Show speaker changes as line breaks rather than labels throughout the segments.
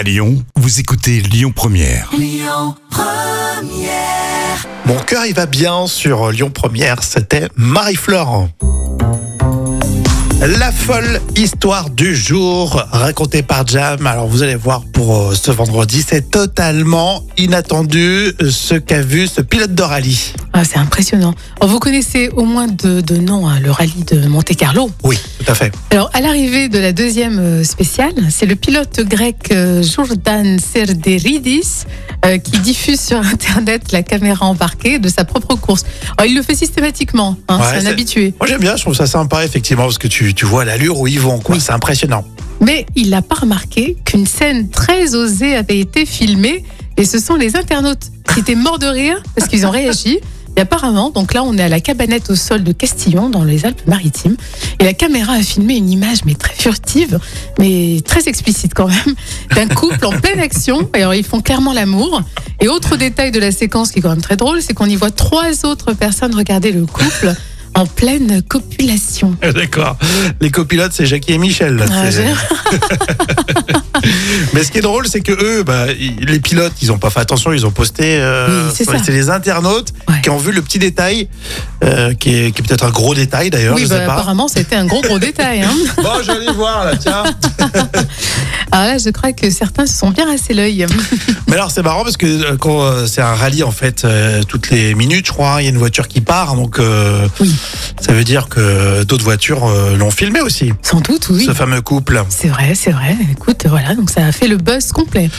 À Lyon, vous écoutez Lyon Première.
Mon cœur, il va bien sur Lyon Première. C'était Marie-Flore. La folle histoire du jour racontée par Jam. Alors vous allez voir pour euh, ce vendredi, c'est totalement inattendu euh, ce qu'a vu ce pilote de rallye.
Ah, c'est impressionnant. Alors, vous connaissez au moins de, de nom hein, le rallye de Monte Carlo.
Oui, tout à fait.
Alors, à l'arrivée de la deuxième euh, spéciale, c'est le pilote grec euh, Jordan Serderidis euh, qui diffuse sur Internet la caméra embarquée de sa propre course. Alors, il le fait systématiquement, hein,
Ouais,
c'est un habitué.
Moi j'aime bien, je trouve ça sympa effectivement parce que tu, tu vois l'allure où ils vont, quoi. C'est impressionnant.
Mais il n'a pas remarqué qu'une scène très osée avait été filmée et ce sont les internautes qui étaient morts de rire parce qu'ils ont réagi. Et apparemment, donc là, on est à la cabanette au sol de Castillon, dans les Alpes-Maritimes. Et la caméra a filmé une image, mais très furtive, mais très explicite quand même, d'un couple en pleine action. Et alors, ils font clairement l'amour. Et autre détail de la séquence qui est quand même très drôle, c'est qu'on y voit trois autres personnes regarder le couple en pleine copulation.
D'accord. Les copilotes, c'est Jackie et Michel. là.
Ah,
Mais ce qui est drôle, c'est que eux, bah, les pilotes, ils ont pas fait attention, ils ont posté. euh,
Oui, c'est
les internautes
Ouais.
qui ont vu le petit détail, euh, qui est, qui est peut-être un gros détail d'ailleurs,
Oui,
je
bah,
sais pas.
apparemment, c'était un gros, gros détail. Hein.
Bon, j'allais voir là, tiens.
Alors là, je crois que certains se sont bien rassé l'œil.
Mais alors, c'est marrant parce que euh, quand euh, c'est un rallye, en fait, euh, toutes les minutes, je crois, hein, il y a une voiture qui part, donc euh,
Oui.
ça veut dire que d'autres voitures euh, l'ont filmé aussi,
Sans doute, oui.
ce fameux couple.
C'est vrai, c'est vrai. Écoute, voilà, donc ça a fait le buzz complet.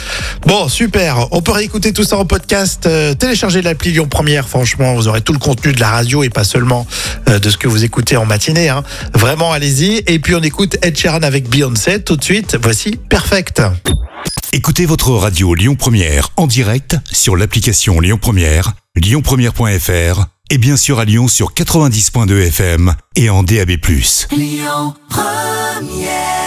Bon, super. On peut réécouter tout ça en podcast. Euh, téléchargez l'appli Lyon Première. Franchement, vous aurez tout le contenu de la radio et pas seulement de ce que vous écoutez en matinée. hein. Vraiment, allez-y. Et puis, on écoute Ed Sheeran avec Beyoncé tout de suite. Voici Perfect.
Écoutez votre radio Lyon Première en direct sur l'application Lyon Première, lyonpremière.fr et bien sûr à Lyon sur 90.2 FM et en DAB+.
Lyon Première